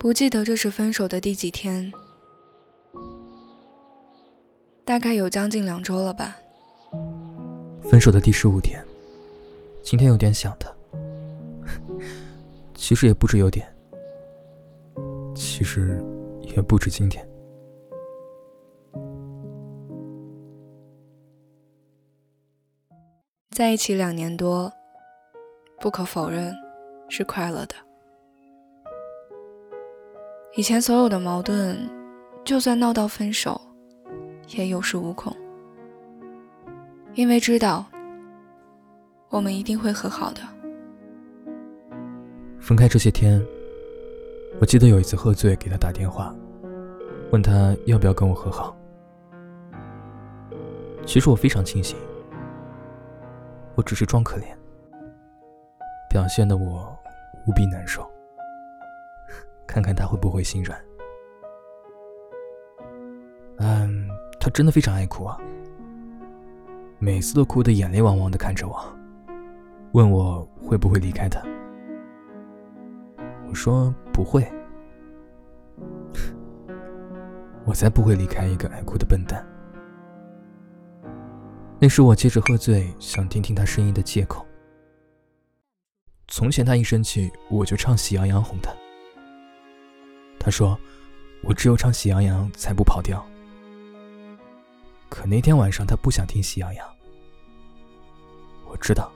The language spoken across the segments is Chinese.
不记得这是分手的第几天，大概有将近两周了吧。分手的第十五天，今天有点想他。其实也不止有点，其实也不止今天。在一起两年多，不可否认是快乐的。以前所有的矛盾，就算闹到分手，也有恃无恐，因为知道我们一定会和好的。分开这些天，我记得有一次喝醉给他打电话，问他要不要跟我和好。其实我非常清醒，我只是装可怜，表现的我无比难受。看看他会不会心软。嗯，他真的非常爱哭啊，每次都哭得眼泪汪汪的看着我，问我会不会离开他。我说不会，我才不会离开一个爱哭的笨蛋。那是我借着喝醉想听听他声音的借口。从前他一生气，我就唱《喜羊羊》哄他。他说：“我只有唱《喜羊羊》才不跑调。”可那天晚上他不想听《喜羊羊》。我知道，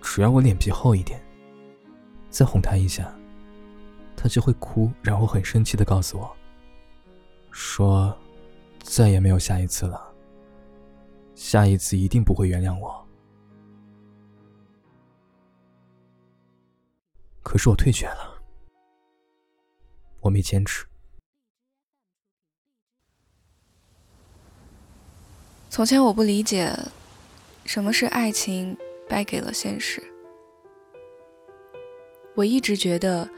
只要我脸皮厚一点，再哄他一下，他就会哭，然后很生气的告诉我：“说再也没有下一次了，下一次一定不会原谅我。”可是我退却了。我没坚持。从前我不理解，什么是爱情败给了现实。我一直觉得，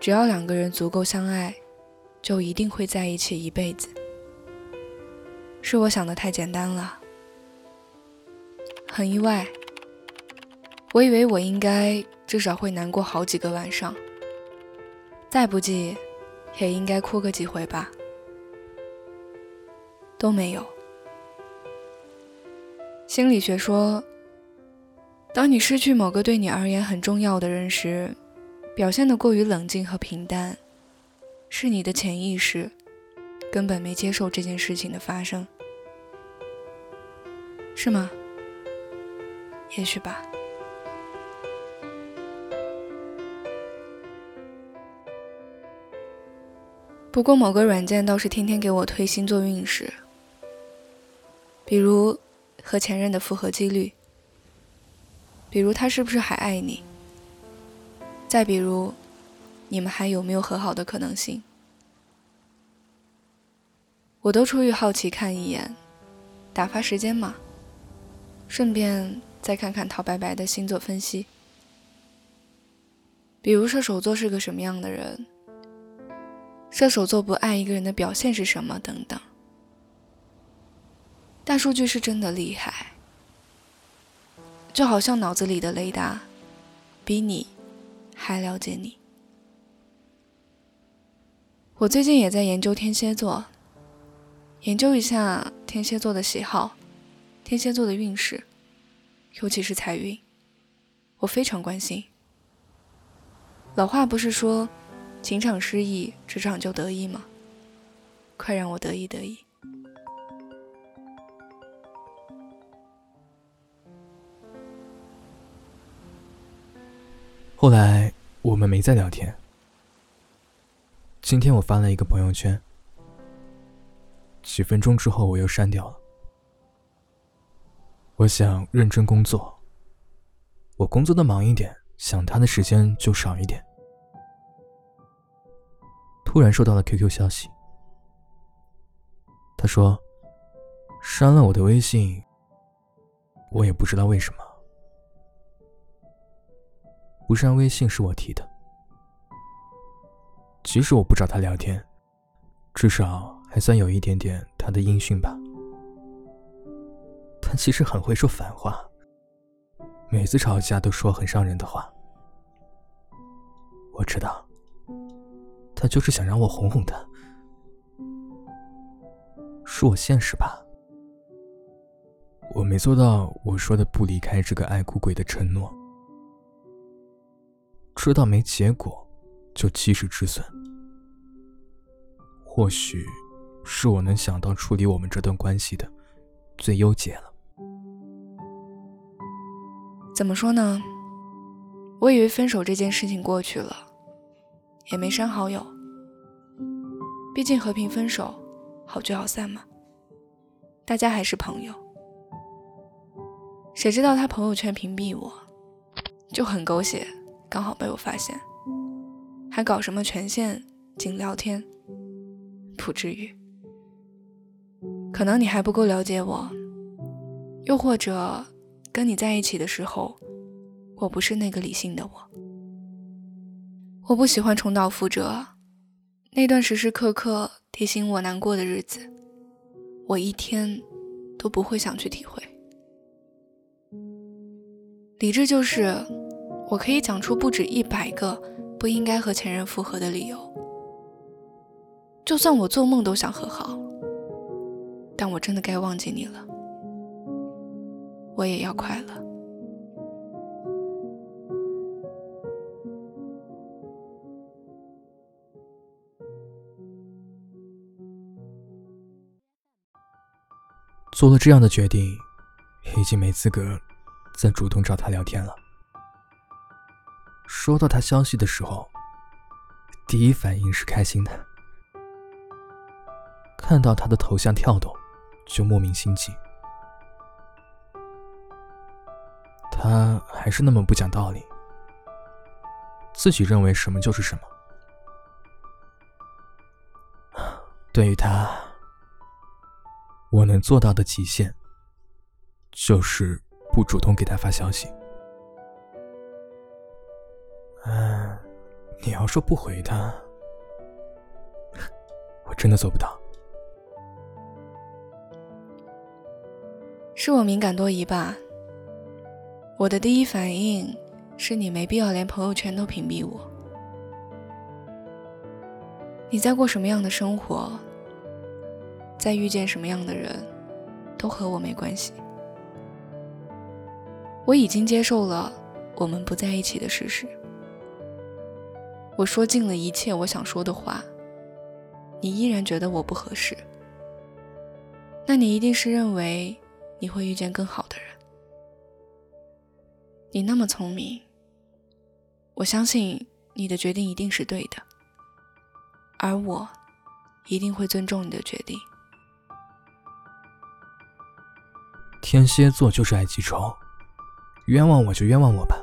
只要两个人足够相爱，就一定会在一起一辈子。是我想的太简单了，很意外。我以为我应该至少会难过好几个晚上，再不济。也应该哭个几回吧，都没有。心理学说，当你失去某个对你而言很重要的人时，表现的过于冷静和平淡，是你的潜意识根本没接受这件事情的发生，是吗？也许吧。不过某个软件倒是天天给我推星座运势，比如和前任的复合几率，比如他是不是还爱你，再比如你们还有没有和好的可能性，我都出于好奇看一眼，打发时间嘛，顺便再看看陶白白的星座分析，比如射手座是个什么样的人。射手座不爱一个人的表现是什么？等等，大数据是真的厉害，就好像脑子里的雷达比你还了解你。我最近也在研究天蝎座，研究一下天蝎座的喜好，天蝎座的运势，尤其是财运，我非常关心。老话不是说？情场失意，职场就得意吗？快让我得意得意。后来我们没再聊天。今天我发了一个朋友圈，几分钟之后我又删掉了。我想认真工作，我工作的忙一点，想他的时间就少一点。突然收到了 QQ 消息，他说删了我的微信，我也不知道为什么。不删微信是我提的，即使我不找他聊天，至少还算有一点点他的音讯吧。他其实很会说反话，每次吵架都说很伤人的话。我知道。他就是想让我哄哄他。是我现实吧？我没做到我说的不离开这个爱哭鬼的承诺，知道没结果就及时止损。或许是我能想到处理我们这段关系的最优解了。怎么说呢？我以为分手这件事情过去了，也没删好友。毕竟和平分手，好聚好散嘛，大家还是朋友。谁知道他朋友圈屏蔽我，就很狗血，刚好被我发现，还搞什么权限仅聊天，不至于。可能你还不够了解我，又或者跟你在一起的时候，我不是那个理性的我。我不喜欢重蹈覆辙，那段时时刻刻提醒我难过的日子，我一天都不会想去体会。理智就是，我可以讲出不止一百个不应该和前任复合的理由。就算我做梦都想和好，但我真的该忘记你了。我也要快乐。做了这样的决定，已经没资格。再主动找他聊天了。收到他消息的时候，第一反应是开心的。看到他的头像跳动，就莫名心悸。他还是那么不讲道理，自己认为什么就是什么。对于他，我能做到的极限，就是。不主动给他发消息。嗯，你要说不回他，我真的做不到。是我敏感多疑吧？我的第一反应是你没必要连朋友圈都屏蔽我。你在过什么样的生活，再遇见什么样的人，都和我没关系。我已经接受了我们不在一起的事实。我说尽了一切我想说的话，你依然觉得我不合适，那你一定是认为你会遇见更好的人。你那么聪明，我相信你的决定一定是对的，而我一定会尊重你的决定。天蝎座就是爱记仇。冤枉我就冤枉我吧，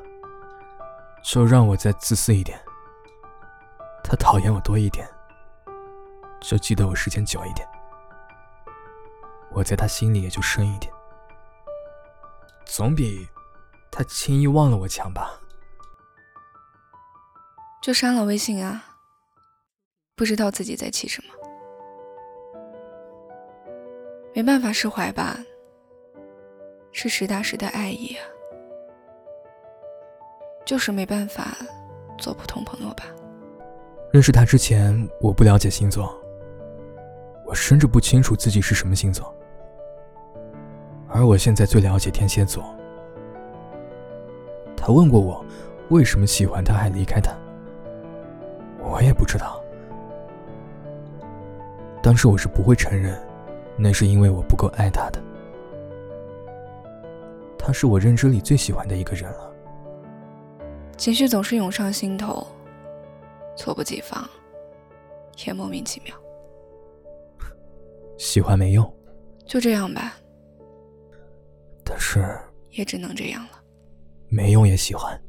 就让我再自私一点。他讨厌我多一点，就记得我时间久一点。我在他心里也就深一点，总比他轻易忘了我强吧。就删了微信啊，不知道自己在气什么，没办法释怀吧，是实打实的爱意啊。就是没办法做普通朋友吧。认识他之前，我不了解星座，我甚至不清楚自己是什么星座。而我现在最了解天蝎座。他问过我，为什么喜欢他还离开他，我也不知道。当时我是不会承认，那是因为我不够爱他的。他是我认知里最喜欢的一个人了。情绪总是涌上心头，猝不及防，也莫名其妙。喜欢没用，就这样吧。但是也只能这样了。没用也喜欢。